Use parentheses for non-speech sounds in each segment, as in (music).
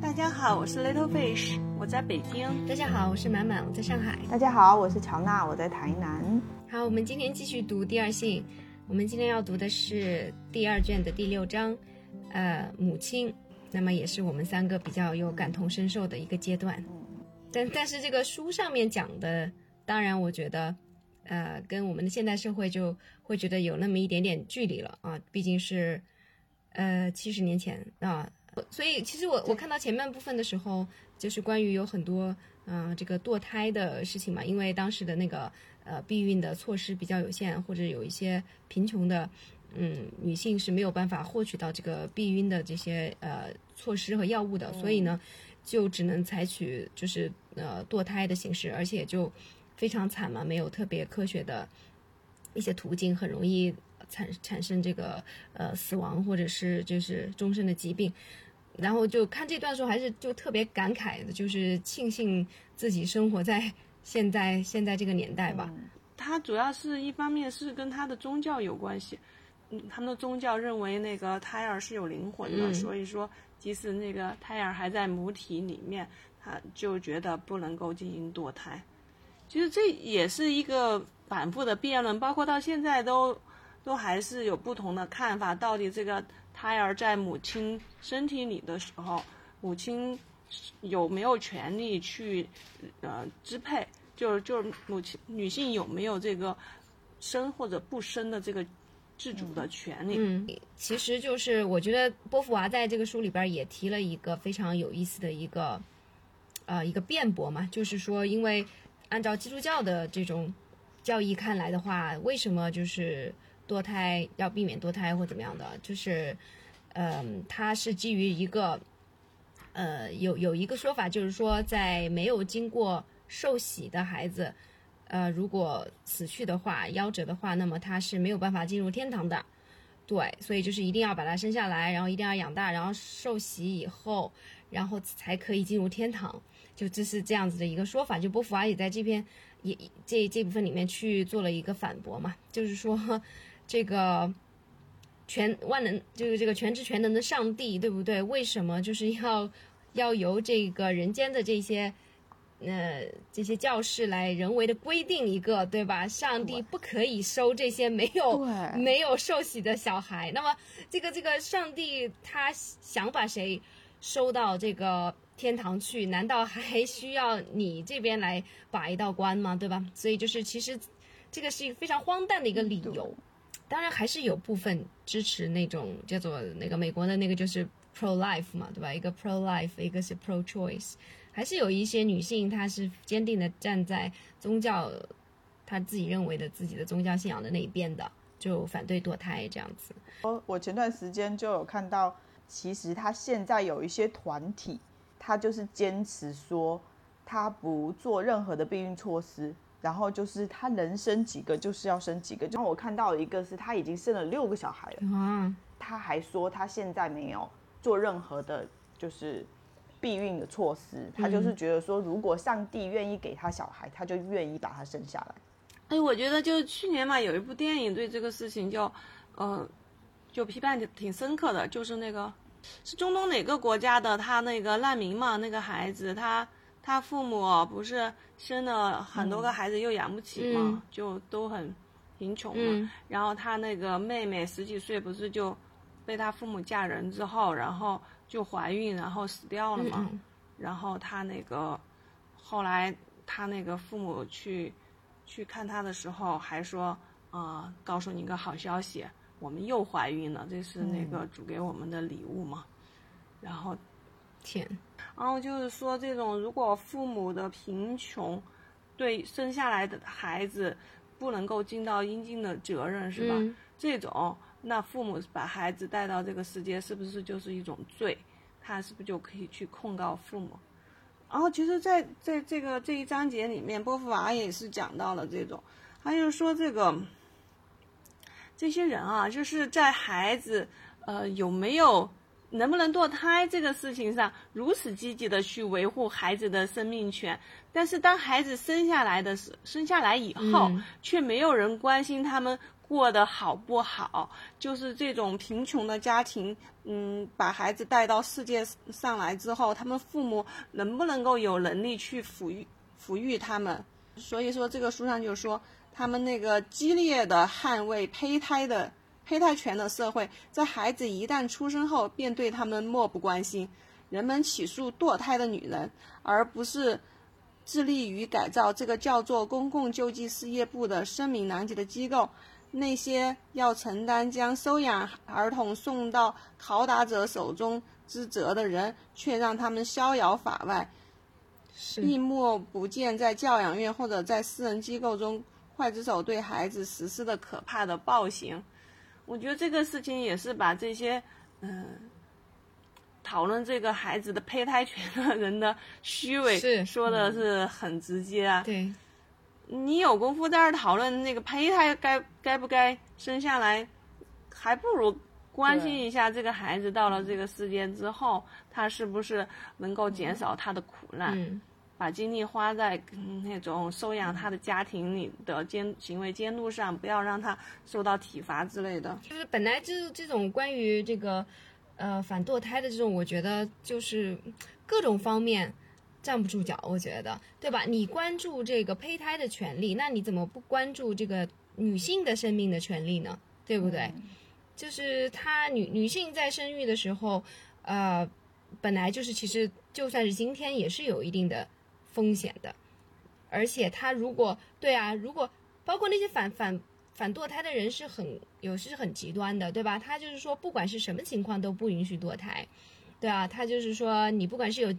大家好，我是 Little Fish，我在北京。大家好，我是满满，我在上海。大家好，我是乔娜，我在台南。好，我们今天继续读第二信。我们今天要读的是第二卷的第六章，呃，母亲。那么也是我们三个比较有感同身受的一个阶段。但但是这个书上面讲的，当然我觉得，呃，跟我们的现代社会就会觉得有那么一点点距离了啊，毕竟是，呃，七十年前啊。所以其实我我看到前半部分的时候，就是关于有很多嗯这个堕胎的事情嘛，因为当时的那个呃避孕的措施比较有限，或者有一些贫穷的嗯女性是没有办法获取到这个避孕的这些呃措施和药物的，所以呢就只能采取就是呃堕胎的形式，而且就非常惨嘛，没有特别科学的一些途径，很容易产产生这个呃死亡或者是就是终身的疾病。然后就看这段的时候，还是就特别感慨的，就是庆幸自己生活在现在现在这个年代吧。他主要是一方面是跟他的宗教有关系，嗯，他们的宗教认为那个胎儿是有灵魂的，所以说即使那个胎儿还在母体里面，他就觉得不能够进行堕胎。其实这也是一个反复的辩论，包括到现在都都还是有不同的看法，到底这个。胎儿在母亲身体里的时候，母亲有没有权利去呃支配？就是就是母亲女性有没有这个生或者不生的这个自主的权利？嗯，其实就是我觉得波伏娃在这个书里边也提了一个非常有意思的一个呃一个辩驳嘛，就是说，因为按照基督教的这种教义看来的话，为什么就是？堕胎要避免堕胎或怎么样的，就是，嗯，它是基于一个，呃，有有一个说法，就是说，在没有经过受洗的孩子，呃，如果死去的话，夭折的话，那么他是没有办法进入天堂的。对，所以就是一定要把他生下来，然后一定要养大，然后受洗以后，然后才可以进入天堂。就这是这样子的一个说法。就波伏娃也在这篇也这这部分里面去做了一个反驳嘛，就是说。这个全万能就是这个全知全能的上帝，对不对？为什么就是要要由这个人间的这些 (laughs) 呃这些教士来人为的规定一个，对吧？上帝不可以收这些没有没有受洗的小孩。那么这个这个上帝他想把谁收到这个天堂去？难道还需要你这边来把一道关吗？对吧？所以就是其实这个是一个非常荒诞的一个理由。当然还是有部分支持那种叫做那个美国的那个就是 pro life 嘛，对吧？一个 pro life，一个是 pro choice，还是有一些女性她是坚定的站在宗教，她自己认为的自己的宗教信仰的那一边的，就反对堕胎这样子。我我前段时间就有看到，其实他现在有一些团体，他就是坚持说他不做任何的避孕措施。然后就是他能生几个就是要生几个，然后我看到一个是他已经生了六个小孩了，嗯，他还说他现在没有做任何的，就是避孕的措施，他就是觉得说如果上帝愿意给他小孩，他就愿意把他生下来。哎，我觉得就是去年嘛，有一部电影对这个事情就，呃，就批判挺挺深刻的，就是那个是中东哪个国家的他那个难民嘛，那个孩子他。他父母不是生了很多个孩子又养不起嘛，就都很贫穷嘛。然后他那个妹妹十几岁，不是就被他父母嫁人之后，然后就怀孕，然后死掉了嘛。然后他那个后来他那个父母去去看他的时候，还说啊，告诉你一个好消息，我们又怀孕了，这是那个主给我们的礼物嘛。然后。天，然后就是说，这种如果父母的贫穷，对生下来的孩子不能够尽到应尽的责任，是吧？这种，那父母把孩子带到这个世界，是不是就是一种罪？他是不是就可以去控告父母？然后，其实，在在这个这一章节里面，波伏娃也是讲到了这种，他就说这个这些人啊，就是在孩子呃有没有。能不能堕胎这个事情上如此积极的去维护孩子的生命权，但是当孩子生下来的时，生下来以后，却没有人关心他们过得好不好，就是这种贫穷的家庭，嗯，把孩子带到世界上来之后，他们父母能不能够有能力去抚育抚育他们？所以说，这个书上就说，他们那个激烈的捍卫胚胎的胚胎权的社会，在孩子一旦出生后，便对他们漠不关心。人们起诉堕胎的女人，而不是致力于改造这个叫做公共救济事业部的声名狼藉的机构。那些要承担将收养儿童送到拷打者手中之责的人，却让他们逍遥法外，闭目不见在教养院或者在私人机构中刽子手对孩子实施的可怕的暴行。我觉得这个事情也是把这些嗯讨论这个孩子的胚胎权的人的虚伪说的是很直接啊。对。你有功夫在这儿讨论那个胚胎该该不该生下来，还不如关心一下这个孩子到了这个世界之后，他是不是能够减少他的苦难，把精力花在那种收养他的家庭里的监行为监督上，不要让他受到体罚之类的。就是本来就是这种关于这个呃反堕胎的这种，我觉得就是各种方面。站不住脚，我觉得，对吧？你关注这个胚胎的权利，那你怎么不关注这个女性的生命的权利呢？对不对？就是她女女性在生育的时候，呃，本来就是其实就算是今天也是有一定的风险的，而且他如果对啊，如果包括那些反反反堕胎的人是很有是很极端的，对吧？他就是说不管是什么情况都不允许堕胎，对啊，他就是说你不管是有。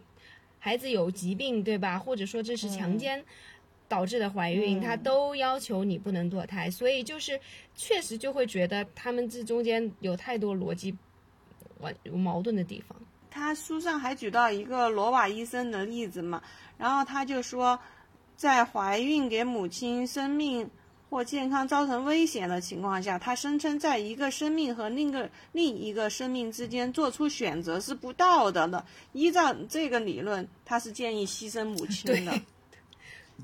孩子有疾病，对吧？或者说这是强奸导致的怀孕，他都要求你不能堕胎，所以就是确实就会觉得他们这中间有太多逻辑完有矛盾的地方。他书上还举到一个罗瓦医生的例子嘛，然后他就说，在怀孕给母亲生命。或健康造成危险的情况下，他声称在一个生命和另一个另一个生命之间做出选择是不道德的。依照这个理论，他是建议牺牲母亲的，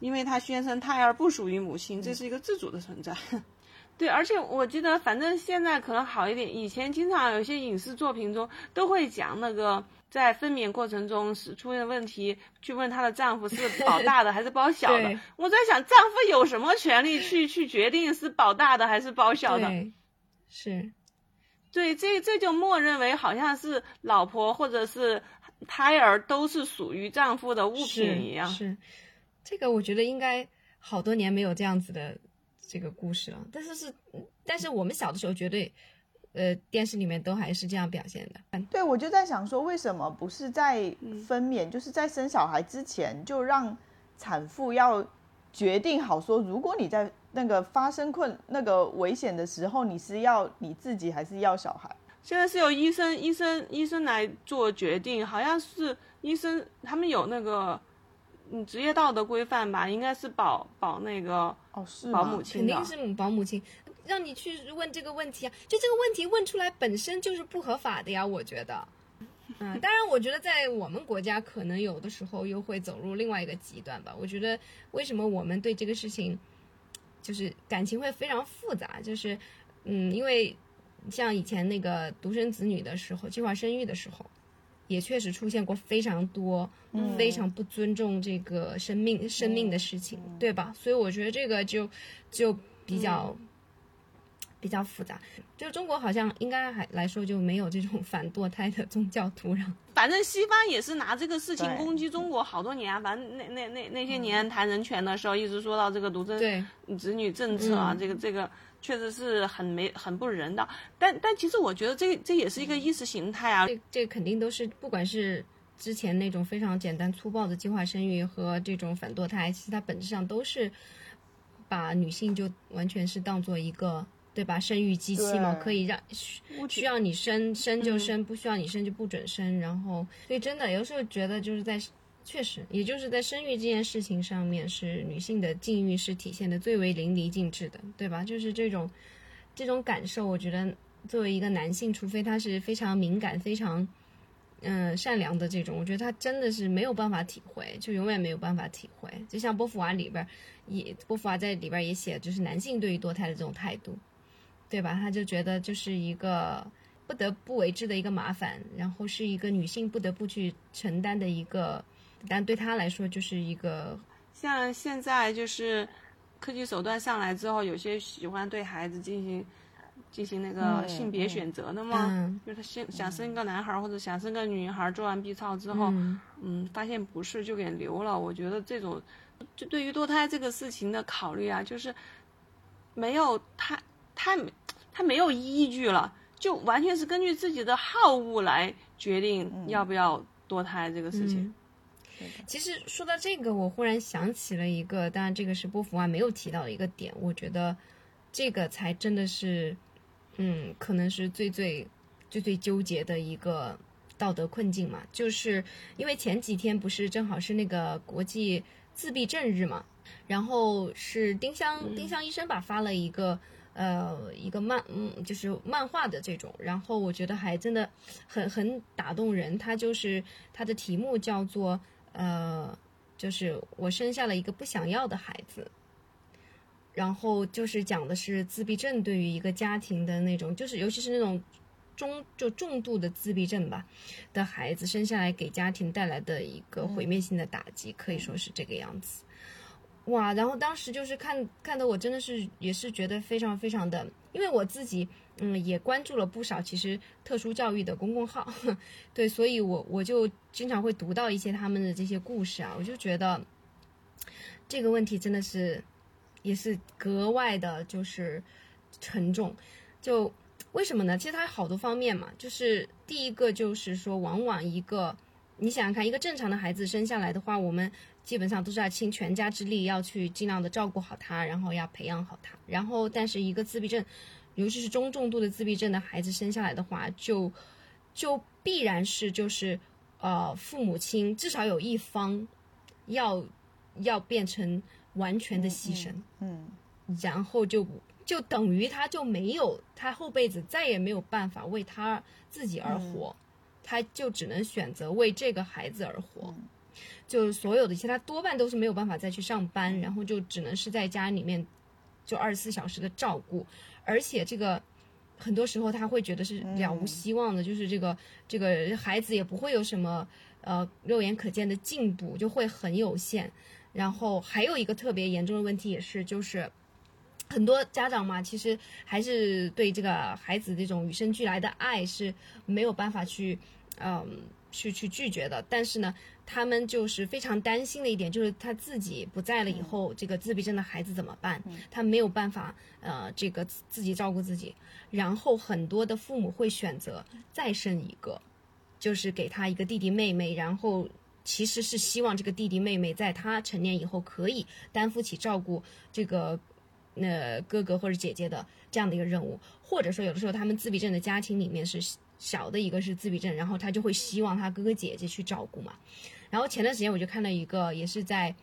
因为他宣称胎儿不属于母亲，这是一个自主的存在。对，而且我记得，反正现在可能好一点，以前经常有些影视作品中都会讲那个。在分娩过程中是出现问题，去问她的丈夫是保 (laughs) 大的还是保小的。我在想，丈夫有什么权利去去决定是保大的还是保小的？是，对，这这就默认为好像是老婆或者是胎儿都是属于丈夫的物品一样。是，这个我觉得应该好多年没有这样子的这个故事了。但是是，但是我们小的时候绝对。呃，电视里面都还是这样表现的。对，我就在想说，为什么不是在分娩，就是在生小孩之前就让产妇要决定好说，如果你在那个发生困那个危险的时候，你是要你自己还是要小孩？现在是由医生医生医生来做决定，好像是医生他们有那个嗯职业道德规范吧，应该是保保那个哦是保母亲，肯定是保母亲。让你去问这个问题啊，就这个问题问出来本身就是不合法的呀，我觉得。嗯，当然，我觉得在我们国家可能有的时候又会走入另外一个极端吧。我觉得为什么我们对这个事情就是感情会非常复杂，就是嗯，因为像以前那个独生子女的时候，计划生育的时候，也确实出现过非常多非常不尊重这个生命生命的事情，对吧？所以我觉得这个就就比较。比较复杂，就中国好像应该还来说就没有这种 (laughs) 反堕胎的宗教土壤。反正西方也是拿这个事情攻击中国好多年啊。反正那那那那些年谈人权的时候，一直说到这个独生子女政策啊，这个这个确实是很没很不人道。但但其实我觉得这这也是一个意识形态啊。这这肯定都是不管是之前那种非常简单粗暴的计划生育和这种反堕胎，其实它本质上都是把女性就完全是当做一个。对吧？生育机器嘛，可以让需要你生生就生，不需要你生就不准生。然后，所以真的有时候觉得就是在确实，也就是在生育这件事情上面，是女性的境遇是体现的最为淋漓尽致的，对吧？就是这种这种感受，我觉得作为一个男性，除非他是非常敏感、非常嗯善良的这种，我觉得他真的是没有办法体会，就永远没有办法体会。就像波伏娃里边也，波伏娃在里边也写，就是男性对于堕胎的这种态度。对吧？他就觉得就是一个不得不为之的一个麻烦，然后是一个女性不得不去承担的一个，但对他来说就是一个像现在就是科技手段上来之后，有些喜欢对孩子进行进行那个嗯性别嗯选择的嘛，嗯就是他想想生个男孩儿或者想生个女孩儿，做完 B 超之后，嗯嗯，发现不是就给留了。我觉得这种，就对于堕胎这个事情的考虑啊，就是没有太太他没有依据了，就完全是根据自己的好恶来决定要不要堕胎这个事情。嗯其实说到这个，我忽然想起了一个，当然这个是波伏娃没有提到的一个点，我觉得这个才真的是，嗯，可能是最最最最纠结的一个道德困境嘛，就是因为前几天不是正好是那个国际自闭症日嘛，然后是丁香丁香医生吧发了一个。呃，一个漫，嗯，就是漫画的这种，然后我觉得还真的很很打动人。它就是它的题目叫做呃，就是我生下了一个不想要的孩子，然后就是讲的是自闭症对于一个家庭的那种，就是尤其是那种中就重度的自闭症吧的孩子生下来给家庭带来的一个毁灭性的打击，可以说是这个样子。哇，然后当时就是看看的我真的是也是觉得非常非常的，因为我自己嗯也关注了不少其实特殊教育的公众号，(laughs) 对，所以我我就经常会读到一些他们的这些故事啊，我就觉得这个问题真的是也是格外的就是沉重，就为什么呢？其实它有好多方面嘛，就是第一个就是说，往往一个你想想看，一个正常的孩子生下来的话，我们基本上都是要倾全家之力，要去尽量的照顾好他，然后要培养好他。然后，但是一个自闭症，尤其是中重度的自闭症的孩子生下来的话，就就必然是就是呃，父母亲至少有一方要要变成完全的牺牲，嗯然后就就等于他就没有他后辈子再也没有办法为他自己而活，他就只能选择为这个孩子而活。就所有的一切，他多半都是没有办法再去上班，然后就只能是在家里面就二十四小时的照顾，而且这个很多时候他会觉得是了无希望的，就是这个这个孩子也不会有什么呃肉眼可见的进步，就会很有限。然后还有一个特别严重的问题也是，就是很多家长嘛，其实还是对这个孩子这种与生俱来的爱是没有办法去，嗯，去去拒绝的。但是呢，他们就是非常担心的一点，就是他自己不在了以后，这个自闭症的孩子怎么办？他没有办法，呃，这个自自己照顾自己。然后很多的父母会选择再生一个，就是给他一个弟弟妹妹，然后其实是希望这个弟弟妹妹在他成年以后可以担负起照顾这个那哥哥或者姐姐的这样的一个任务，或者说有的时候他们自闭症的家庭里面是小的一个是自闭症，然后他就会希望他哥哥姐姐去照顾嘛。然后前段时间我就看到一个也是在。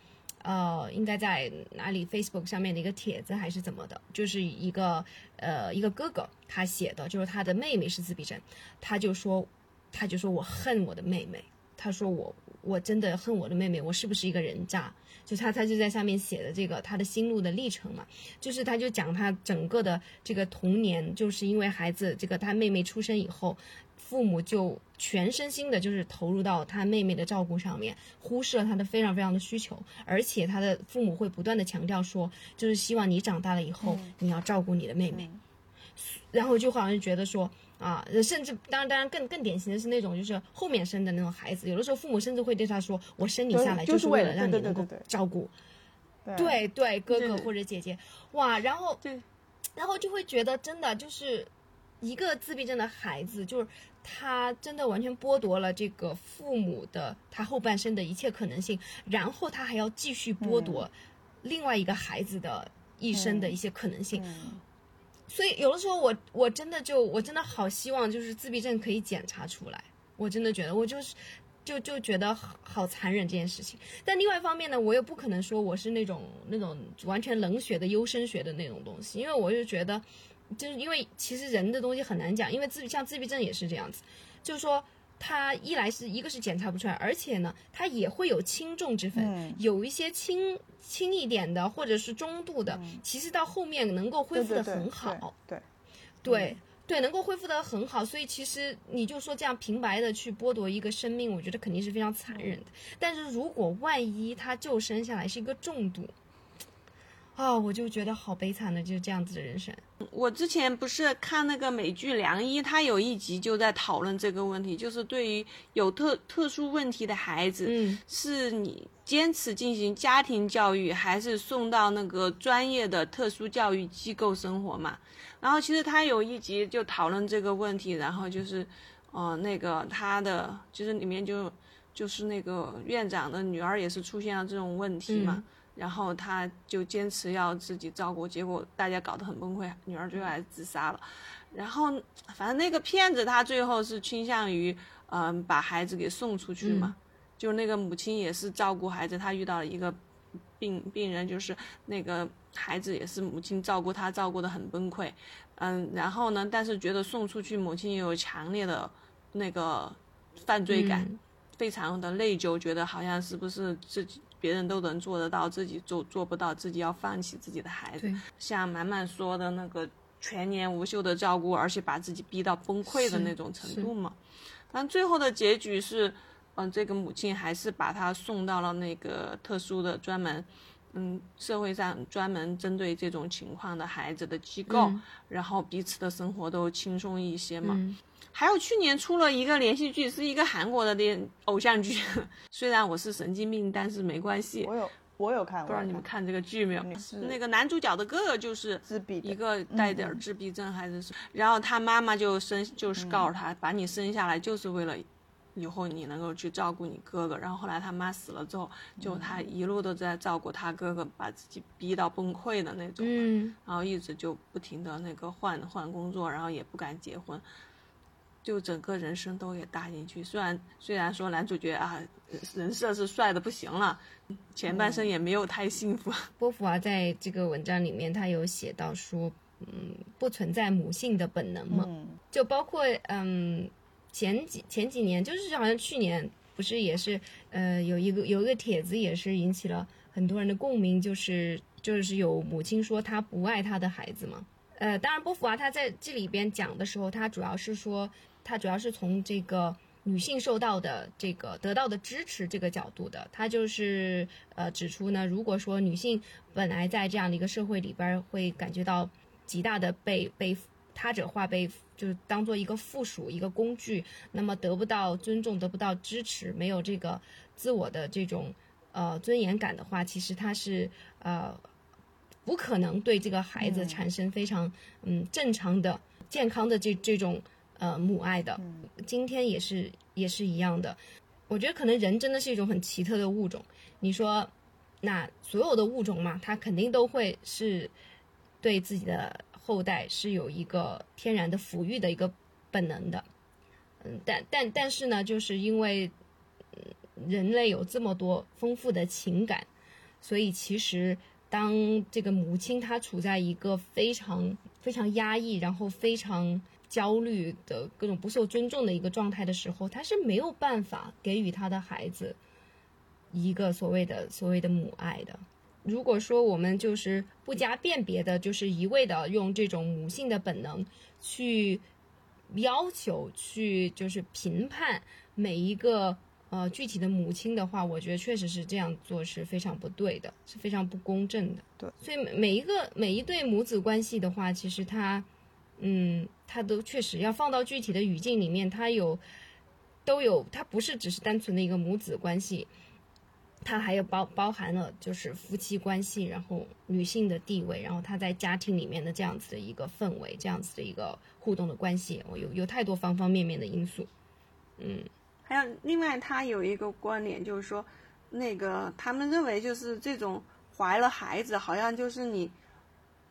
呃，应该在哪里？Facebook 上面的一个帖子还是怎么的？就是一个呃一个哥哥他写的，就是他的妹妹是自闭症，他就说，他就说我恨我的妹妹，他说我我真的恨我的妹妹，我是不是一个人渣？就他他就在上面写的这个他的心路的历程嘛，就是他就讲他整个的这个童年，就是因为孩子这个他妹妹出生以后。父母就全身心的，就是投入到他妹妹的照顾上面，忽视了他的非常非常的需求，而且他的父母会不断的强调说，就是希望你长大了以后，你要照顾你的妹妹，然后就好像觉得说啊，甚至当然当然更更典型的是那种就是后面生的那种孩子，有的时候父母甚至会对他说，我生你下来就是为为了让你能够对对对对。照顾，对。对对，哥哥或者姐姐，哇，然后对，然后就会觉得真的就是一个自闭症的孩子，就是他真的完全剥夺了这个父母的他后半生的一切可能性，然后他还要继续剥夺另外一个孩子的一生的一些可能性。嗯所以有的时候我我真的就我真的好希望就是自闭症可以检查出来，我真的觉得我就是就就觉得好好残忍这件事情。但另外一方面呢，我又不可能说我是那种那种完全冷血的优生学的那种东西，因为我就觉得，就是因为其实人的东西很难讲，因为自像自闭症也是这样子，就是说。它一来是一个是检查不出来，而且呢，它也会有轻重之分，嗯有一些轻轻一点的或者是中度的，其实到后面能够恢复的对对对很好。对，对对，能够恢复的很好，所以其实你就说这样平白的去剥夺一个生命，我觉得肯定是非常残忍的。但是如果万一他就生下来是一个重度，啊，我就觉得好悲惨的，就是这样子的人生。我之前不是看那个美剧《良医》，他有一集就在讨论这个问题，就是对于有特特殊问题的孩子，嗯是你坚持进行家庭教育，还是送到那个专业的特殊教育机构生活嘛？然后其实他有一集就讨论这个问题，然后就是，呃，那个他的就是里面就就是那个院长的女儿也是出现了这种问题嘛。嗯然后他就坚持要自己照顾，结果大家搞得很崩溃，女儿最后还是自杀了。然后反正那个骗子他最后是倾向于嗯、把孩子给送出去嘛，就那个母亲也是照顾孩子，她遇到了一个病病人，就是那个孩子也是母亲照顾他，照顾的很崩溃。嗯，然后呢，但是觉得送出去，母亲也有强烈的那个犯罪感，嗯非常的内疚，觉得好像是不是自己别人都能做得到，自己做做不到，自己要放弃自己的孩子对。像满满说的那个全年无休的照顾，而且把自己逼到崩溃的那种程度嘛。但最后的结局是，嗯、这个母亲还是把他送到了那个特殊的专门。嗯，社会上专门针对这种情况的孩子的机构，嗯然后彼此的生活都轻松一些嘛。嗯还有去年出了一个连续剧，是一个韩国的电偶像剧。(laughs) 虽然我是神经病，但是没关系。我有我有看，不知道你们看这个剧没有？那个男主角的哥哥就是自闭的一个带点儿自闭症还是什么，然后他妈妈就生就是告诉他，把你生下来就是为了以后你能够去照顾你哥哥。然后后来他妈死了之后，就他一路都在照顾他哥哥，把自己逼到崩溃的那种。嗯，然后一直就不停的那个换换工作，然后也不敢结婚，就整个人生都给搭进去。虽然虽然说男主角啊人设是帅的不行了，前半生也没有太幸福。(laughs) 波伏娃在这个文章里面，他有写到说，嗯，不存在母性的本能嘛，嗯就包括嗯前几前几年，就是好像去年不是也是呃有一个有一个帖子也是引起了很多人的共鸣，就是就是有母亲说她不爱她的孩子嘛。呃，当然波伏娃她在这里边讲的时候，她主要是说，她主要是从这个女性受到的这个得到的支持这个角度的，她就是呃指出呢，如果说女性本来在这样的一个社会里边会感觉到极大的被被他者化，被就是当做一个附属一个工具，那么得不到尊重，得不到支持，没有这个自我的这种呃尊严感的话，其实他是呃不可能对这个孩子产生非常嗯正常的、健康的这这种呃母爱的。今天也是也是一样的，我觉得可能人真的是一种很奇特的物种。你说，那所有的物种嘛，它肯定都会是对自己的后代是有一个天然的抚育的一个本能的。嗯，但但但是呢，就是因为嗯人类有这么多丰富的情感，所以其实当这个母亲她处在一个非常非常压抑，然后非常焦虑的各种不受尊重的一个状态的时候，她是没有办法给予她的孩子一个所谓的所谓的母爱的。如果说我们就是不加辨别的，就是一味的用这种母性的本能去要求、去就是评判每一个呃具体的母亲的话，我觉得确实是这样做是非常不对的，是非常不公正的。对，所以每每一个每一对母子关系的话，其实它，嗯，它都确实要放到具体的语境里面，它有都有，它不是只是单纯的一个母子关系。它还有包包含了就是夫妻关系，然后女性的地位，然后她在家庭里面的这样子的一个氛围，这样子的一个互动的关系，我有有太多方方面面的因素。嗯还有另外，他有一个观点，就是说，那个他们认为就是这种怀了孩子，好像就是你，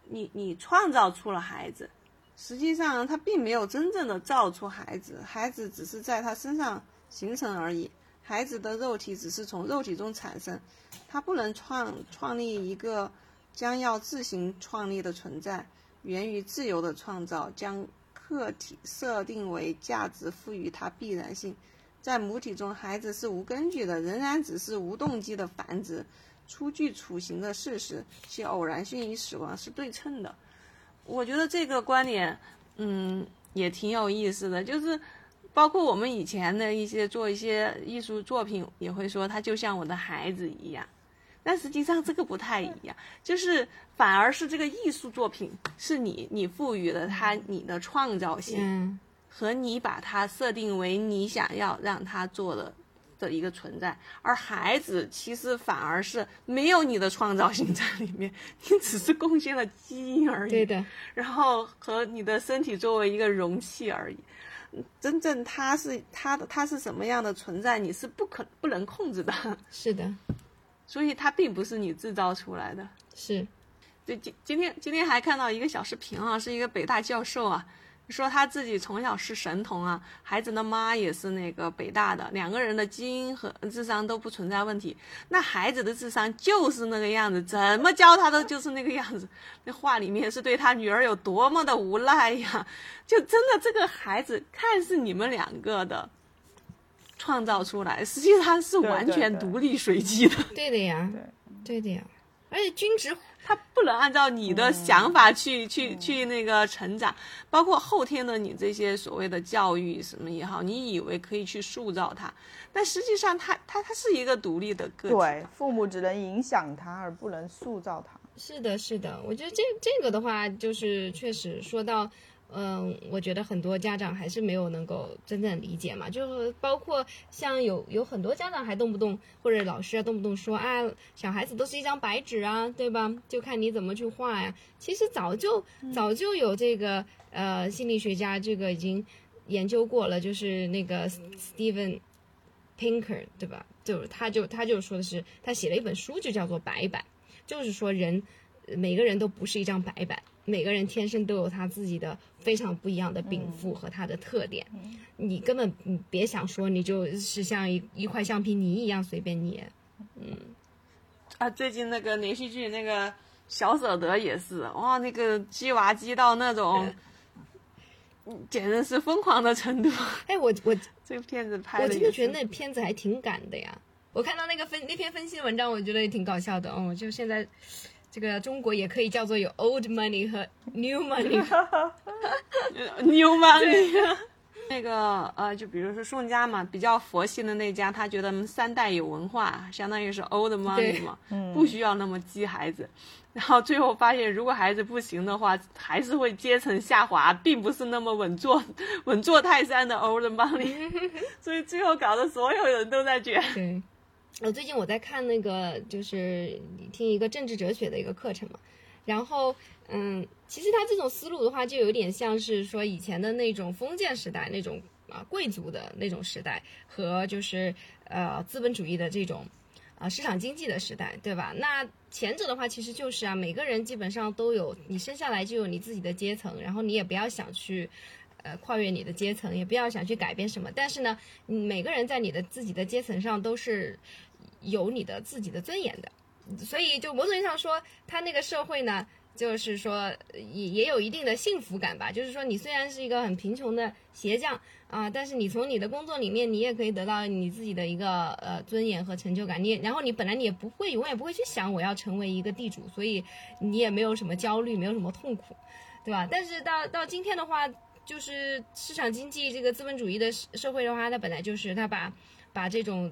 你你创造出了孩子，实际上他并没有真正的造出孩子，孩子只是在他身上形成而已。孩子的肉体只是从肉体中产生，他不能创创立一个将要自行创立的存在，源于自由的创造，将客体设定为价值，赋予它必然性。在母体中，孩子是无根据的，仍然只是无动机的繁殖，出具处刑的事实，其偶然性与死亡是对称的。我觉得这个观点，嗯，也挺有意思的，就是包括我们以前的一些做一些艺术作品，也会说他就像我的孩子一样。但实际上这个不太一样，就是反而是这个艺术作品是你你赋予了他你的创造性，和你把它设定为你想要让它做的的一个存在，而孩子其实反而是没有你的创造性在里面，你只是贡献了基因而已。对的，然后和你的身体作为一个容器而已。嗯真正它是它的它是什么样的存在，你是不可不能控制的，是的，(laughs) 所以它并不是你制造出来的。是，就今今天今天还看到一个小视频啊，是一个北大教授啊，说他自己从小是神童啊，孩子的妈也是那个北大的，两个人的基因和智商都不存在问题。那孩子的智商就是那个样子，怎么教他都就是那个样子。那话里面是对他女儿有多么的无赖呀！就真的这个孩子看似你们两个的创造出来，实际上是完全独立随机的。对的呀，对对的呀，而且均值他不能按照你的想法去、去去那个成长，包括后天的你这些所谓的教育什么也好，你以为可以去塑造他，但实际上他他他是一个独立的个体。对，父母只能影响他，而不能塑造他。是的，是的，我觉得这这个的话，就是确实说到，嗯，我觉得很多家长还是没有能够真正理解嘛，就是包括像有有很多家长还动不动或者老师啊动不动说啊，小孩子都是一张白纸啊，对吧？就看你怎么去画呀。其实早就早就有这个呃心理学家这个已经研究过了，就是那个 Steven Pinker 对吧？就是他就他就说的是，他写了一本书就叫做《白板》。就是说人，呃每个人都不是一张白板，每个人天生都有他自己的非常不一样的禀赋和他的特点。你根本你别想说你就是像一一块橡皮泥一样随便捏。嗯啊，最近那个连续剧那个小舍得也是，哇，那个鸡娃鸡到那种，(laughs) 嗯简直是疯狂的程度。哎，我我 (laughs) 这个片子拍的我真的觉得那片子还挺赶的呀。我看到那个分那篇分析文章，我觉得也挺搞笑的哦。就现在这个中国也可以叫做有 old money 和 new money。(laughs) new money？那个呃，就比如说宋家嘛，比较佛系的那家，他觉得三代有文化，相当于是 old money 嘛，不需要那么激孩子。然后最后发现，如果孩子不行的话，还是会阶层下滑，并不是那么稳坐 (laughs) 稳坐泰山的 old money。(laughs) 所以最后搞得所有人都在卷。对，我最近我在看那个，就是听一个政治哲学的一个课程嘛，然后嗯，其实他这种思路的话，就有点像是说以前的那种封建时代那种啊贵族的那种时代，和就是呃资本主义的这种啊市场经济的时代，对吧？那前者的话，其实就是啊，每个人基本上都有，你生下来就有你自己的阶层，然后你也不要想去。呃，跨越你的阶层，也不要想去改变什么。但是呢，嗯每个人在你的自己的阶层上都是有你的自己的尊严的。所以，就某种意义上说，他那个社会呢，就是说也也有一定的幸福感吧。就是说，你虽然是一个很贫穷的鞋匠啊，但是你从你的工作里面，你也可以得到你自己的一个呃尊严和成就感。你然后你本来你也不会永远不会去想我要成为一个地主，所以你也没有什么焦虑，没有什么痛苦，对吧？但是到到今天的话，就是市场经济这个资本主义的社会的话，它本来就是它把把这种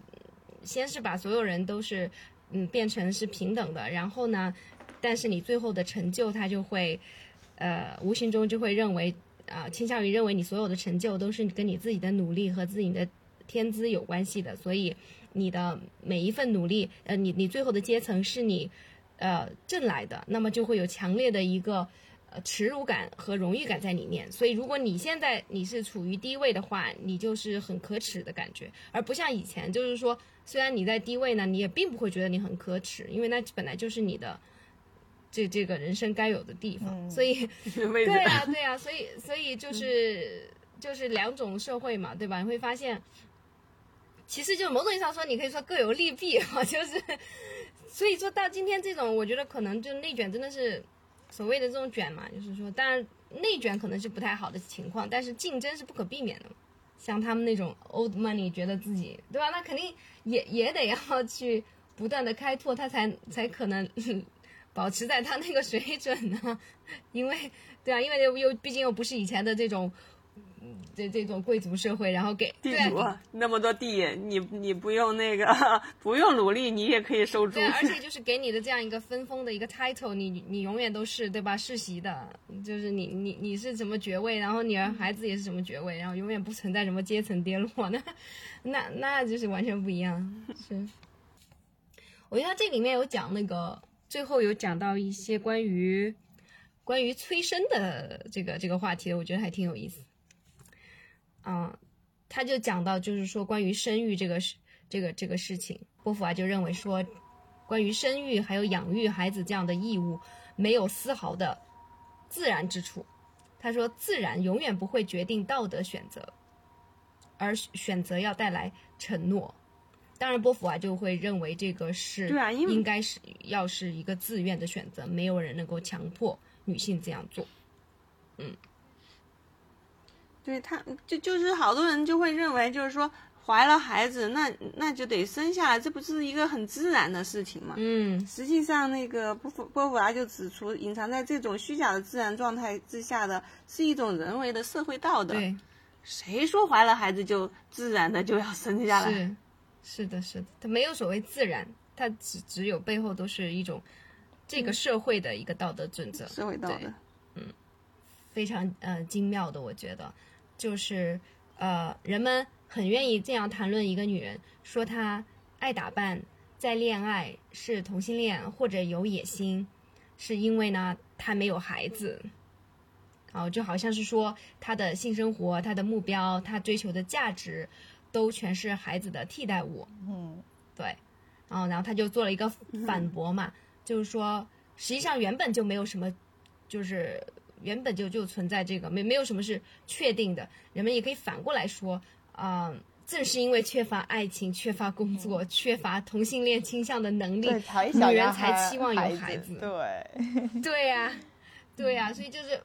先是把所有人都是嗯变成是平等的，然后呢，但是你最后的成就，他就会呃无形中就会认为啊、倾向于认为你所有的成就都是跟你自己的努力和自己的天资有关系的，所以你的每一份努力，呃，你你最后的阶层是你呃挣来的，那么就会有强烈的一个。耻辱感和荣誉感在里面，所以如果你现在你是处于低位的话，你就是很可耻的感觉，而不像以前，就是说虽然你在低位呢，你也并不会觉得你很可耻，因为那本来就是你的这这个人生该有的地方，所以 (laughs) 对呀、(laughs) 对呀、所以所以就是、就是两种社会嘛，对吧？你会发现，其实就某种意义上说，你可以说各有利弊啊，(laughs) 就是所以说到今天这种，我觉得可能就内卷真的是所谓的这种卷嘛，就是说，当然内卷可能是不太好的情况，但是竞争是不可避免的嘛。像他们那种 old money，觉得自己对吧？那肯定也也得要去不断的开拓，他才才可能 (laughs) 保持在他那个水准呢？因为对啊，因为又又毕竟又不是以前的这种。这这种贵族社会，然后给地主那么多地，你你不用那个 (laughs) 不用努力，你也可以收租。对，(laughs) 而且就是给你的这样一个分封的一个 title，你你永远都是对吧？世袭的，就是你你你是什么爵位，然后你儿孩子也是什么爵位，然后永远不存在什么阶层跌落，那那那就是完全不一样。是，我觉得这里面有讲那个，最后有讲到一些关于关于催生的这个这个话题的，我觉得还挺有意思。嗯，他就讲到，就是说关于生育这个事，这个这个事情，波伏娃就认为说，关于生育还有养育孩子这样的义务，没有丝毫的自然之处。他说，自然永远不会决定道德选择，而选择要带来承诺。当然，波伏娃就会认为这个是对啊，应该是要是一个自愿的选择，没有人能够强迫女性这样做。嗯。对他，就就是好多人就会认为，就是说怀了孩子，那那就得生下来，这不是一个很自然的事情吗？嗯，实际上那个波伏波伏娃就指出，隐藏在这种虚假的自然状态之下的，是一种人为的社会道德。对，谁说怀了孩子就自然的就要生下来？是，是的，是的，它没有所谓自然，它只只有背后都是一种这个社会的一个道德准则。社会道德，嗯，非常呃精妙的，我觉得。就是呃，人们很愿意这样谈论一个女人，说她爱打扮，在恋爱，是同性恋或者有野心，是因为呢她没有孩子，哦，就好像是说她的性生活、她的目标、她追求的价值，都全是孩子的替代物。嗯，对，然后然后他就做了一个反驳嘛，就是说实际上原本就没有什么，就是。原本就就存在这个没没有什么是确定的，人们也可以反过来说，啊，正是因为缺乏爱情、缺乏工作、缺乏同性恋倾向的能力，女人才期望有孩子。(laughs) 对，(laughs) 对呀，对呀，所以就是，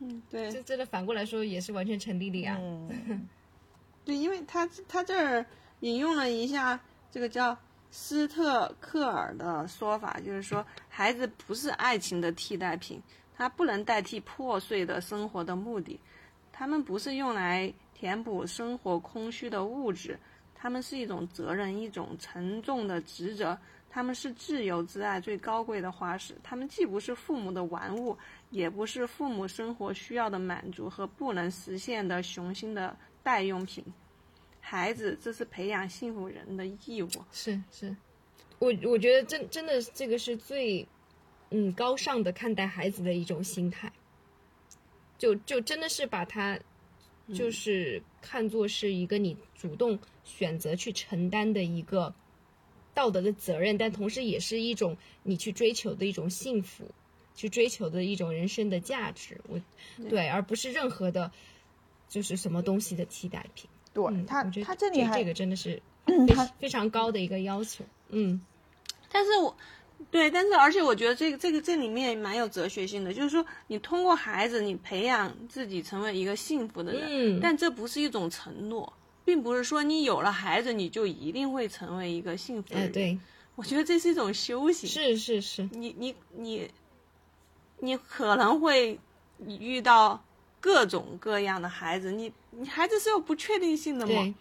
嗯，对，就真的反过来说也是完全成立的呀。(laughs) 对，因为他他这儿引用了一下这个叫斯特克尔的说法，就是说孩子不是爱情的替代品。它不能代替破碎的生活的目的，它们不是用来填补生活空虚的物质，它们是一种责任，一种沉重的职责，它们是自由之爱最高贵的花式，它们既不是父母的玩物，也不是父母生活需要的满足和不能实现的雄心的代用品。孩子，这是培养幸福人的义务。是是，我我觉得真真的这个是最。嗯，高尚的看待孩子的一种心态，就就真的是把他，就是看作是一个你主动选择去承担的一个道德的责任，但同时也是一种你去追求的一种幸福，去追求的一种人生的价值。我对，而不是任何的，就是什么东西的替代品。对他，他这里这个真的是 (clears throat) 非常高的一个要求。嗯，但是我。对，但是而且我觉得这个这个这里面蛮有哲学性的，就是说你通过孩子，你培养自己成为一个幸福的人，嗯，但这不是一种承诺，并不是说你有了孩子你就一定会成为一个幸福的人。对，我觉得这是一种修行。是是是，你你你，你可能会遇到各种各样的孩子，你你孩子是有不确定性的嘛？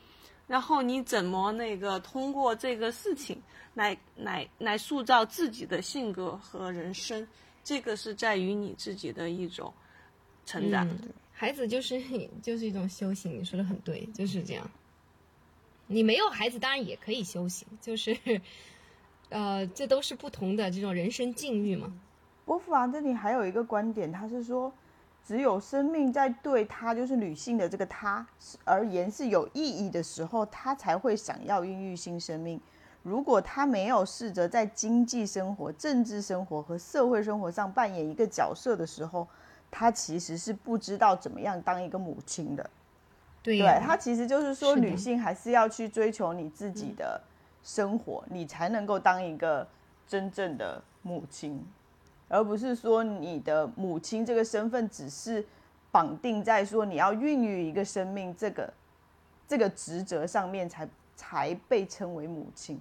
然后你怎么那个通过这个事情？来来来塑造自己的性格和人生，这个是在于你自己的一种成长。孩子就是 (laughs) 就是一种修行，你说的很对，就是这样。你没有孩子，当然也可以修行，就是，呃，这都是不同的这种人生境遇嘛。波伏娃这里还有一个观点，他是说，只有生命在对他就是女性的这个他而言是有意义的时候，他才会想要孕育新生命。如果他没有试着在经济生活、政治生活和社会生活上扮演一个角色的时候，他其实是不知道怎么样当一个母亲的。对，他其实就是说，女性还是要去追求你自己的生活，你才能够当一个真正的母亲，而不是说你的母亲这个身份只是绑定在说你要孕育一个生命这个这个职责上面才才被称为母亲。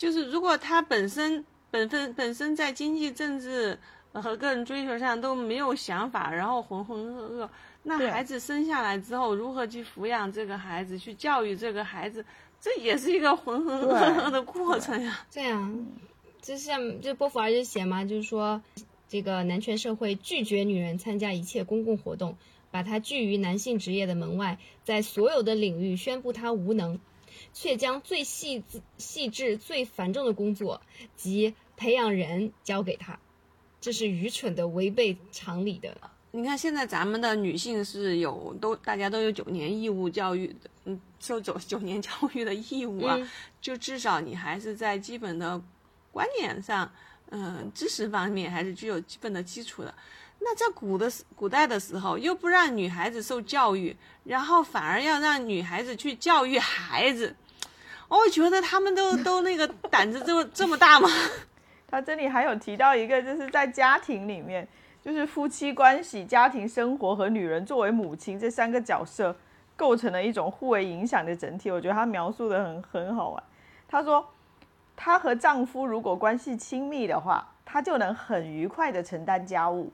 就是如果他本身本分本身在经济、政治和个人追求上都没有想法，然后浑浑噩噩。那孩子生下来之后，如何去抚养这个孩子，去教育这个孩子，这也是一个浑浑噩噩的过程呀。这样，就像这波伏娃就写嘛，就是说这个男权社会拒绝女人参加一切公共活动，把她拒于男性职业的门外，在所有的领域宣布她无能，却将最细致、细致、最繁重的工作及培养人交给他，这是愚蠢的、违背常理的。你看，现在咱们的女性是有都大家都有九年义务教育的，嗯，受九九年教育的义务啊，嗯就至少你还是在基本的观念上，嗯、知识方面还是具有基本的基础的。那在古的古代的时候，又不让女孩子受教育，然后反而要让女孩子去教育孩子，我觉得他们都 (laughs) 都那个胆子这么 (laughs) 这么大吗？他这里还有提到一个，就是在家庭里面，就是夫妻关系、家庭生活和女人作为母亲这三个角色构成了一种互为影响的整体。我觉得他描述的很很好玩。他说，她和丈夫如果关系亲密的话，她就能很愉快的承担家务。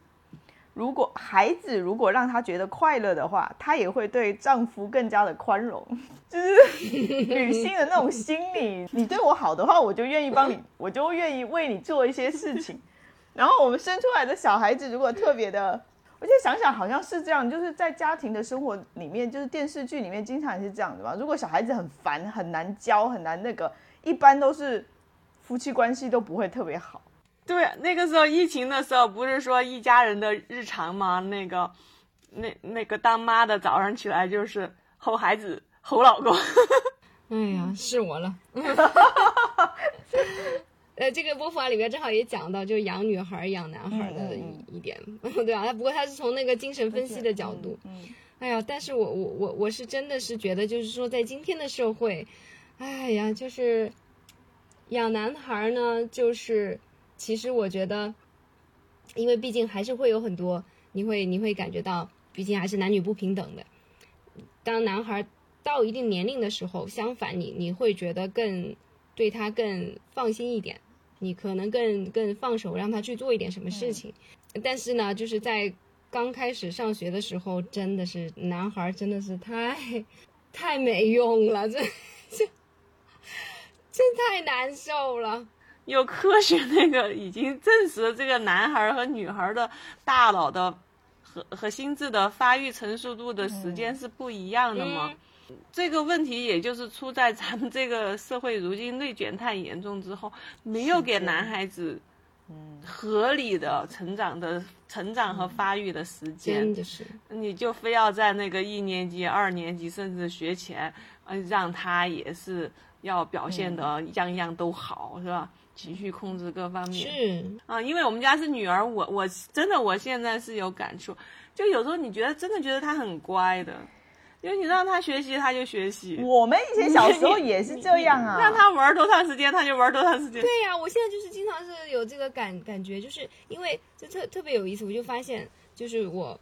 如果孩子如果让她觉得快乐的话，她也会对丈夫更加的宽容。(laughs) 就是女性的那种心理，(laughs) 你对我好的话，我就愿意帮你，我就愿意为你做一些事情。(laughs) 然后我们生出来的小孩子如果特别的，而且想想好像是这样，就是在家庭的生活里面，就是电视剧里面经常也是这样的吧。如果小孩子很烦、很难教、很难那个，一般都是夫妻关系都不会特别好。对，那个时候疫情的时候，不是说一家人的日常吗？那个，那那个当妈的早上起来就是吼孩子、吼老公。(laughs) 哎呀，是我了。(laughs) 呃，这个播伏娃里面正好也讲到，就是养女孩、养男孩的一一点，(laughs) 对啊，他不过他是从那个精神分析的角度。嗯，哎呀，但是我我我我是真的是觉得，就是说在今天的社会，哎呀，就是养男孩呢，就是其实我觉得，因为毕竟还是会有很多，你会你会感觉到，毕竟还是男女不平等的。当男孩到一定年龄的时候，相反你你会觉得更对他更放心一点，你可能更更放手让他去做一点什么事情。但是呢，就是在刚开始上学的时候，真的是男孩真的是太太没用了，这这这太难受了。有科学那个已经证实了，这个男孩和女孩的大脑的和和心智的发育成熟度的时间是不一样的嘛。这个问题也就是出在咱们这个社会如今内卷太严重之后，没有给男孩子合理的成长的成长和发育的时间。真的是，你就非要在那个一年级、二年级甚至学前，嗯，让他也是要表现的样样都好，是吧？情绪控制各方面是啊，因为我们家是女儿，我我真的我现在是有感触，就有时候你觉得真的觉得她很乖的，因为你让她学习，她就学习，我们以前小时候也是这样啊。(laughs) 让她玩多长时间，她就玩多长时间。对呀、我现在就是经常是有这个感感觉，就是因为就特特别有意思，我就发现就是我，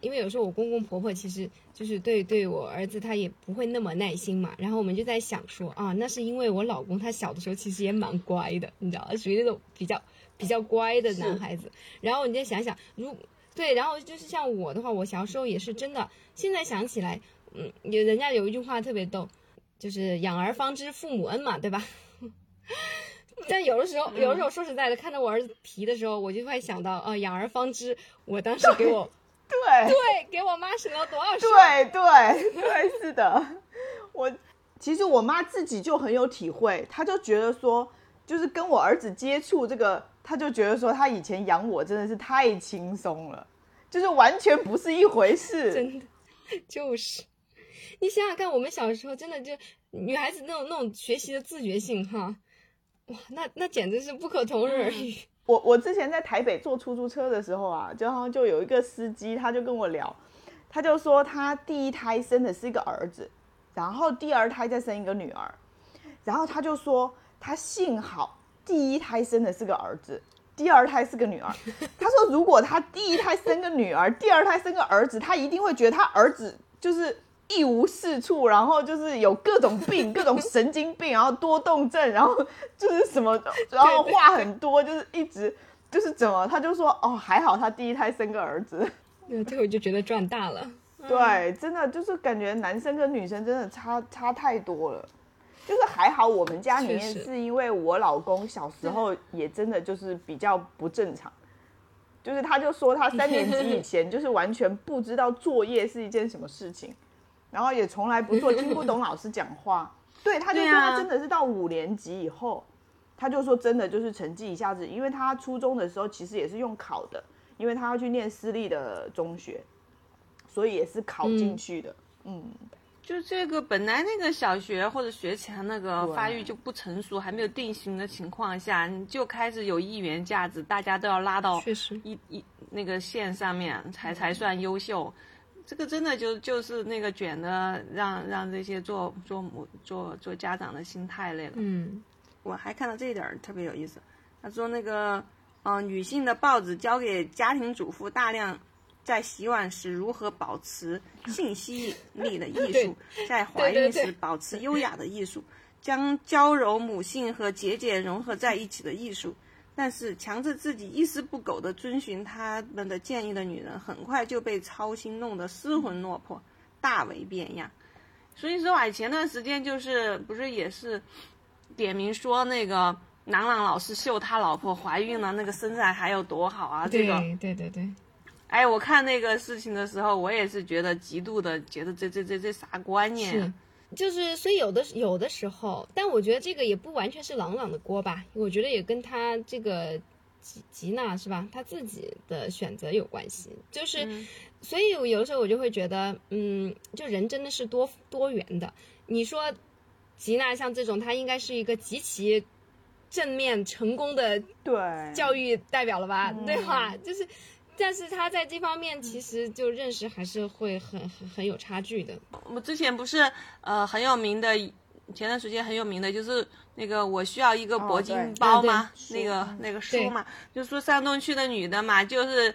因为有时候我公公婆婆其实就是对对我儿子他也不会那么耐心嘛，然后我们就在想说啊，那是因为我老公他小的时候其实也蛮乖的，你知道，属于那种比较比较乖的男孩子，然后你再想想，如对，然后就是像我的话，我小时候也是真的，现在想起来，嗯，有人家有一句话特别逗，就是养儿方知父母恩嘛，对吧？(laughs) 但有的时候，有的时候说实在的，看到我儿子皮的时候，我就会想到，哦、养儿方知，我当时给我对对给我妈省了多少事。对对对，是的。我其实我妈自己就很有体会，她就觉得说，就是跟我儿子接触这个，她就觉得说，她以前养我真的是太轻松了，就是完全不是一回事。(laughs) 真的就是，你想想看，我们小时候真的就女孩子那种那种学习的自觉性哈，哇，那那简直是不可同日而语。我我之前在台北坐出租车的时候啊，就好像就有一个司机，他就跟我聊，他就说他第一胎生的是一个儿子，然后第二胎再生一个女儿，然后他就说他幸好第一胎生的是个儿子，第二胎是个女儿。他说如果他第一胎生个女儿，第二胎生个儿子，他一定会觉得他儿子就是一无是处，然后就是有各种病，(laughs) 各种神经病，然后多动症，然后就是什么，然后话很多，就是一直就是怎么，他就说哦，还好他第一胎生个儿子，(laughs) 对，这我就觉得赚大了。对，真的就是感觉男生跟女生真的差差太多了。就是还好我们家里面是因为我老公小时候也真的就是比较不正常，就是他就说他三年级以前 (laughs) 就是完全不知道作业是一件什么事情，然后也从来不做，听不懂老师讲话。对，他就说他真的是到五年级以后，他就说真的就是成绩一下子，因为他初中的时候其实也是用考的，因为他要去念私立的中学，所以也是考进嗯去的。嗯，就这个本来那个小学或者学前那个对发育就不成熟，还没有定型的情况下，你就开始有一元价值，大家都要拉到确实，一一那个线上面才才算优秀。这个真的就就是那个卷的，让让这些做做母做做家长的心太累了。嗯，我还看到这一点儿特别有意思，他说那个，呃，女性的报纸教给家庭主妇大量在洗碗时如何保持性吸引力的艺术，(laughs) 在怀孕时保持优雅的艺术，将娇柔母性和节俭融合在一起的艺术。但是强制自己一丝不苟地遵循他们的建议的女人，很快就被操心弄得失魂落魄，大为变样。所以说啊，前段时间就是不是也是点名说那个郎朗老师秀他老婆怀孕了，那个身材还有多好啊？这对个，对对对，哎，我看那个事情的时候，我也是觉得极度的觉得这这这这啥观念就是所以有的有的时候，但我觉得这个也不完全是朗朗的锅吧，我觉得也跟他这个吉吉娜是吧，他自己的选择有关系，就是。嗯所以我有的时候我就会觉得，嗯，就人真的是多多元的。你说吉娜像这种，她应该是一个极其正面成功的对，教育代表了吧，对吧？就是，但是他在这方面其实就认识还是会很很很有差距的。我们之前不是呃很有名的，前段时间很有名的就是那个我需要一个铂金包吗？对那个那个书嘛，就说山东区的女的嘛，就是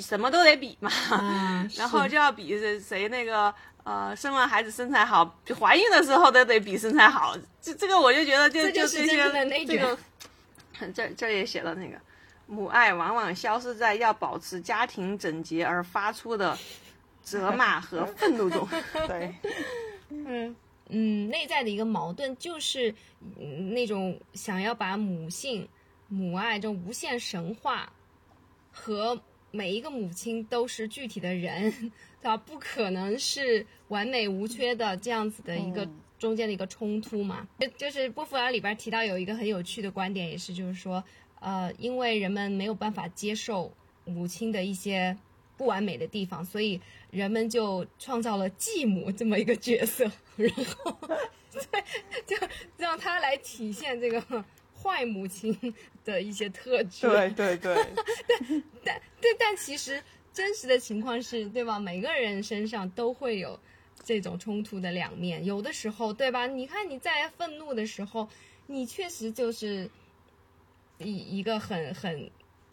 什么都得比嘛，啊，(laughs) 然后就要比谁谁那个呃生完孩子身材好，怀孕的时候都得比身材好。这这个我就觉得就这就是这些真的内这个，(laughs) 这这也写了那个母爱往往消失在要保持家庭整洁而发出的责骂和愤怒中。(laughs) 对，嗯，嗯，内在的一个矛盾就是、嗯那种想要把母性、母爱这种无限神话和每一个母亲都是具体的人，对吧？不可能是完美无缺的这样子的一个嗯中间的一个冲突嘛。就就是波伏娃里边提到有一个很有趣的观点，也是就是说，呃，因为人们没有办法接受母亲的一些不完美的地方，所以人们就创造了继母这么一个角色，(laughs) 然后对，就让他来体现这个坏母亲的一些特质。对对对，对，(laughs) 但其实真实的情况是，对吧？每个人身上都会有这种冲突的两面，有的时候，对吧？你看你在愤怒的时候，你确实就是一一个很很。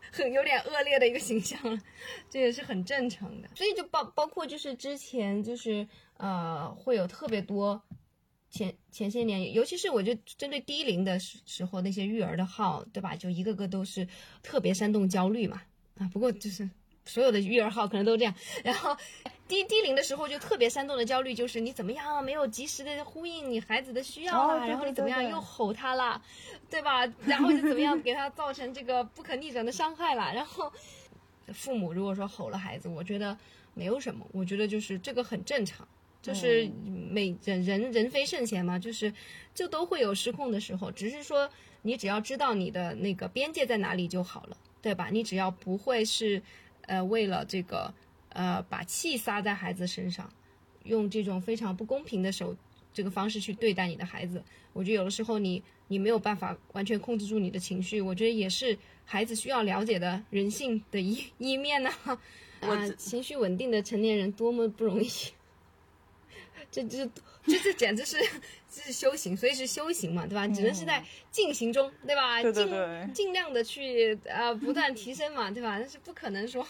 很有点恶劣的一个形象了，这也是很正常的。所以就包包括就是之前就是呃会有特别多前前些年，尤其是我就针对低龄的时时候那些育儿的号，对吧？就一个个都是特别煽动焦虑嘛。啊，不过就是所有的育儿号可能都这样。然后低低龄的时候就特别煽动的焦虑，就是你怎么样没有及时的呼应你孩子的需要啦，哦对然后你怎么样又吼他啦，对吧？然后就怎么样给他造成这个不可逆转的伤害啦。然后父母如果说吼了孩子，我觉得没有什么，我觉得就是这个很正常。就是每人人人非圣贤嘛，就是就都会有失控的时候，只是说你只要知道你的那个边界在哪里就好了，对吧？你只要不会是呃为了这个呃把气撒在孩子身上，用这种非常不公平的手这个方式去对待你的孩子，我觉得有的时候你你没有办法完全控制住你的情绪，我觉得也是孩子需要了解的人性的一 (laughs) 一面呢、啊。情绪稳定的成年人多么不容易。(laughs) 这这这这简直是这是修行，所以是修行嘛，对吧？只能是在进行中，对吧？对对尽尽量的去呃不断提升嘛，对吧？但是不可能说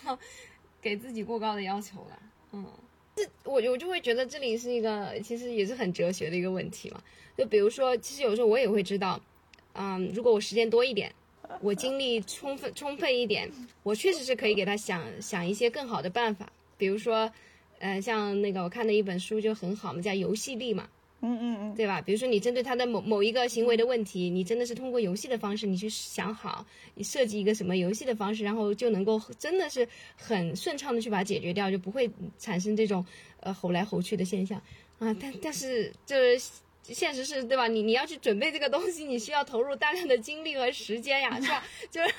给自己过高的要求了，嗯。这我我就会觉得这里是一个其实也是很哲学的一个问题嘛。就比如说，其实有时候我也会知道，嗯，如果我时间多一点，我精力充分充沛一点，我确实是可以给他想想一些更好的办法。比如说，呃，像那个我看的一本书就很好嘛，叫游戏力嘛。嗯嗯嗯，对吧？比如说你针对他的某某一个行为的问题，你真的是通过游戏的方式，你去想好，你设计一个什么游戏的方式，然后就能够真的是很顺畅的去把它解决掉，就不会产生这种呃吼来吼去的现象啊。但但是就是现实是对吧？你你要去准备这个东西，你需要投入大量的精力和时间呀，是吧？(laughs) 就是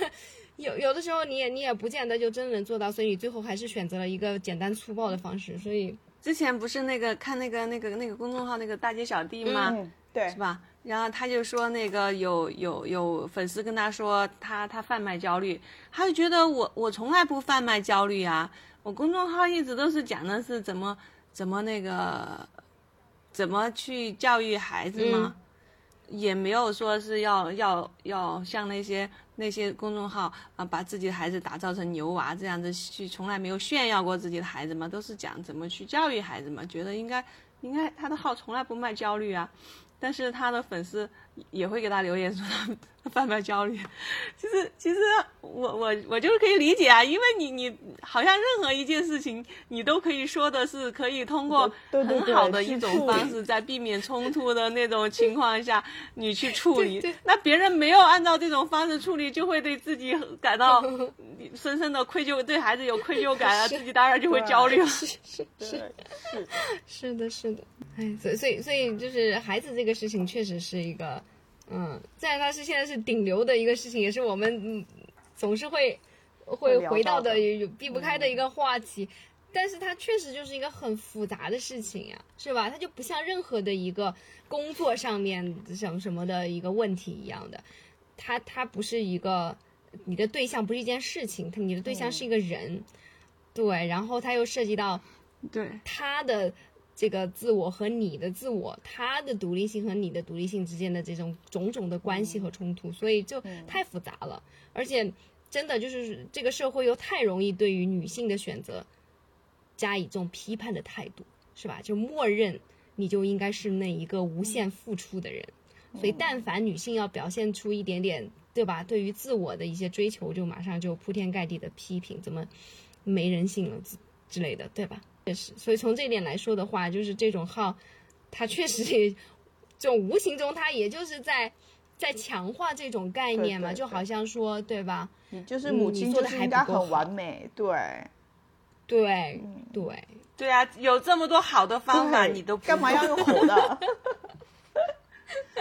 有有的时候你也你也不见得就真能做到，所以最后还是选择了一个简单粗暴的方式，所以。之前不是那个看那个那个那个公众号那个大街小弟吗？嗯，对，是吧？然后他就说那个有有有粉丝跟他说他他贩卖焦虑，他就觉得我我从来不贩卖焦虑啊，我公众号一直都是讲的是怎么怎么那个怎么去教育孩子嘛，也没有说是要要要像那些。那些公众号啊，把自己的孩子打造成牛娃这样子去，从来没有炫耀过自己的孩子嘛，都是讲怎么去教育孩子嘛，觉得应该应该他的号从来不卖焦虑啊，但是他的粉丝也会给他留言说他。贩卖焦虑，其实其实我我我就是可以理解啊，因为你你好像任何一件事情，你都可以说的是可以通过很好的一种方式，在避免冲突的那种情况下，你去处理。那别人没有按照这种方式处理，就会对自己感到 (laughs) 深深的愧疚，对孩子有愧疚感啊，自己当然就会焦虑了。是是是 (laughs) 是的，是的。哎，所以所以所以就是孩子这个事情，确实是一个。嗯，在它是现在是顶流的一个事情，也是我们嗯总是会会回到的有避不开的一个话题。但是它确实就是一个很复杂的事情呀，是吧？它就不像任何的一个工作上面什么什么的一个问题一样的，它它不是一个你的对象不是一件事情，它你的对象是一个人，对，然后它又涉及到对他的。这个自我和你的自我，他的独立性和你的独立性之间的这种种种的关系和冲突，所以就太复杂了。而且，真的就是这个社会又太容易对于女性的选择加以这种批判的态度，是吧？就默认你就应该是那一个无限付出的人。所以，但凡女性要表现出一点点，对吧？对于自我的一些追求，就马上就铺天盖地的批评，怎么没人性了之之类的，对吧？确实，所以从这一点来说的话，就是这种号，它确实也，这种无形中它也就是在在强化这种概念嘛，就好像说，对吧？你就是母亲做的应该很完美，对，对，对，对啊，有这么多好的方法，你都干嘛要用吼的？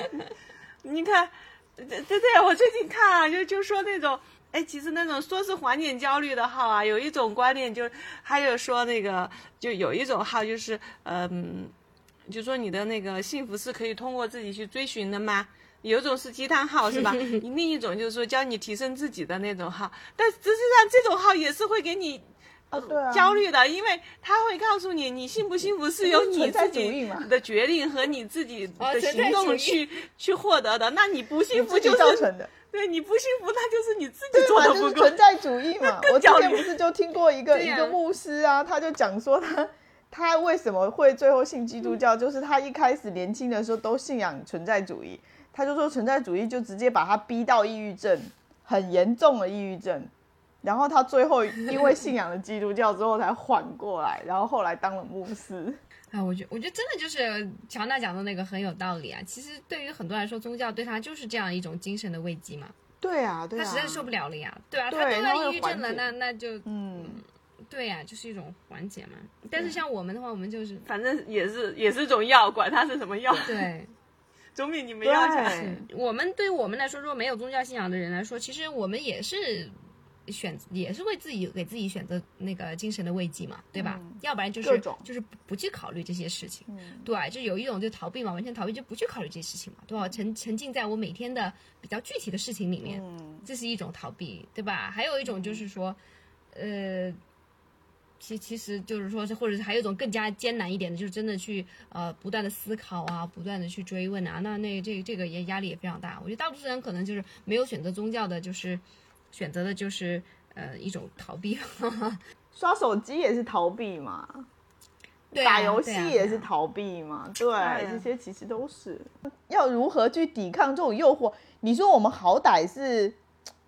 (laughs) 你看，对对对，我最近看啊，就就说那种。哎，其实那种说是缓解焦虑的号啊，有一种观念就，还有说那个，就有一种号就是，嗯，就说你的那个幸福是可以通过自己去追寻的吗？有种是鸡汤号是吧？(laughs) 另一种就是说教你提升自己的那种号，但实际上这种号也是会给你。哦，对啊，焦虑的，因为他会告诉你，你幸不幸福是由你自己的决定和你自己的行动去去获得的。那你不幸福就是造成的，对，你不幸福那就是你自己做的不够。存在主义嘛，(laughs) 我之前不是就听过一个一个牧师啊，他就讲说他他为什么会最后信基督教，就是他一开始年轻的时候都信仰存在主义，他就说存在主义就直接把他逼到抑郁症，很严重的抑郁症。然后他最后因为信仰了基督教之后才缓过来，然后后来当了牧师。(laughs) 啊，我觉我觉得真的就是乔娜讲的那个很有道理啊。其实对于很多来说，宗教对他就是这样一种精神的慰藉嘛。对啊，对啊。他实在受不了了呀，对啊，他得了抑郁症了，那那就嗯，对呀，就是一种缓解嘛。但是像我们的话，我们就是反正也是也是种药，管它是什么药。对，(laughs) 总比你没药强。我们对于我们来说，如果没有宗教信仰的人来说，其实我们也是。选也是为自己给自己选择那个精神的慰藉嘛，对吧？要不然就是就是不去考虑这些事情，对，就有一种就逃避嘛，完全逃避就不去考虑这些事情嘛，对吧？沉沉浸在我每天的比较具体的事情里面，这是一种逃避，对吧？还有一种就是说，呃，其其实就是说，或者是还有一种更加艰难一点的，就是真的去呃不断的思考啊，不断的去追问啊，那那这这个也压力也非常大。我觉得大部分人可能就是没有选择宗教的，就是。选择的就是呃一种逃避，(laughs) 刷手机也是逃避嘛。对啊打游戏也是逃避嘛，对，啊这些其实都是要如何去抵抗这种诱惑。你说我们好歹是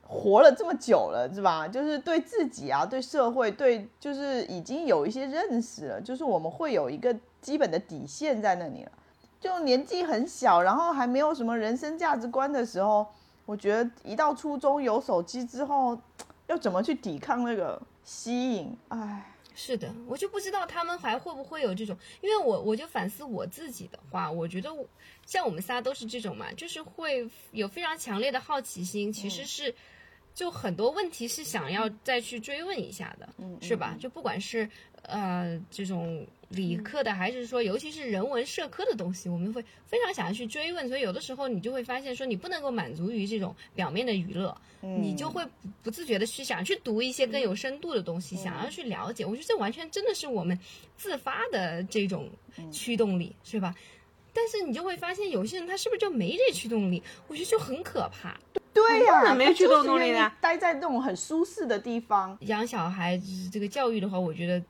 活了这么久了，是吧？就是对自己啊，对社会，对就是已经有一些认识了，就是我们会有一个基本的底线在那里了。就年纪很小，然后还没有什么人生价值观的时候，我觉得一到初中有手机之后，要怎么去抵抗那个吸引？哎，是的，我就不知道他们还会不会有这种，因为我我就反思我自己的话，我觉得我像我们仨都是这种嘛，就是会有非常强烈的好奇心，其实是。就很多问题是想要再去追问一下的，是吧？就不管是呃这种理科的，还是说尤其是人文社科的东西，我们会非常想要去追问。所以有的时候你就会发现，说你不能够满足于这种表面的娱乐，你就会不不自觉的去想去读一些更有深度的东西，想要去了解。我觉得这完全真的是我们自发的这种驱动力，是吧？但是你就会发现，有些人他是不是就没这驱动力？我觉得就很可怕。对呀、人没有驱动动力愿意的待在那种很舒适的地方。养小孩就是这个教育的话，我觉得，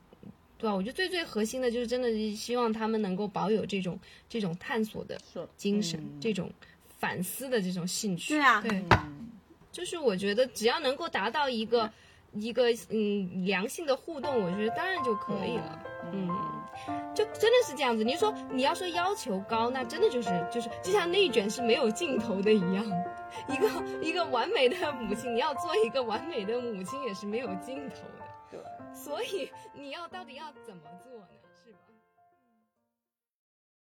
对吧？我觉得最最核心的就是真的是希望他们能够保有这种这种探索的精神，这种反思的这种兴趣。对啊对，就是我觉得只要能够达到一个一个嗯良性的互动，我觉得当然就可以了。嗯，就真的是这样子。你说你要说要求高，那真的就是就是就像内卷是没有尽头的一样。一个一个完美的母亲，你要做一个完美的母亲也是没有尽头的。对。所以你要到底要怎么做呢？